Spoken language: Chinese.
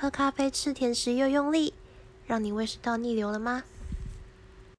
喝咖啡吃甜食又用力让你胃食道逆流了吗？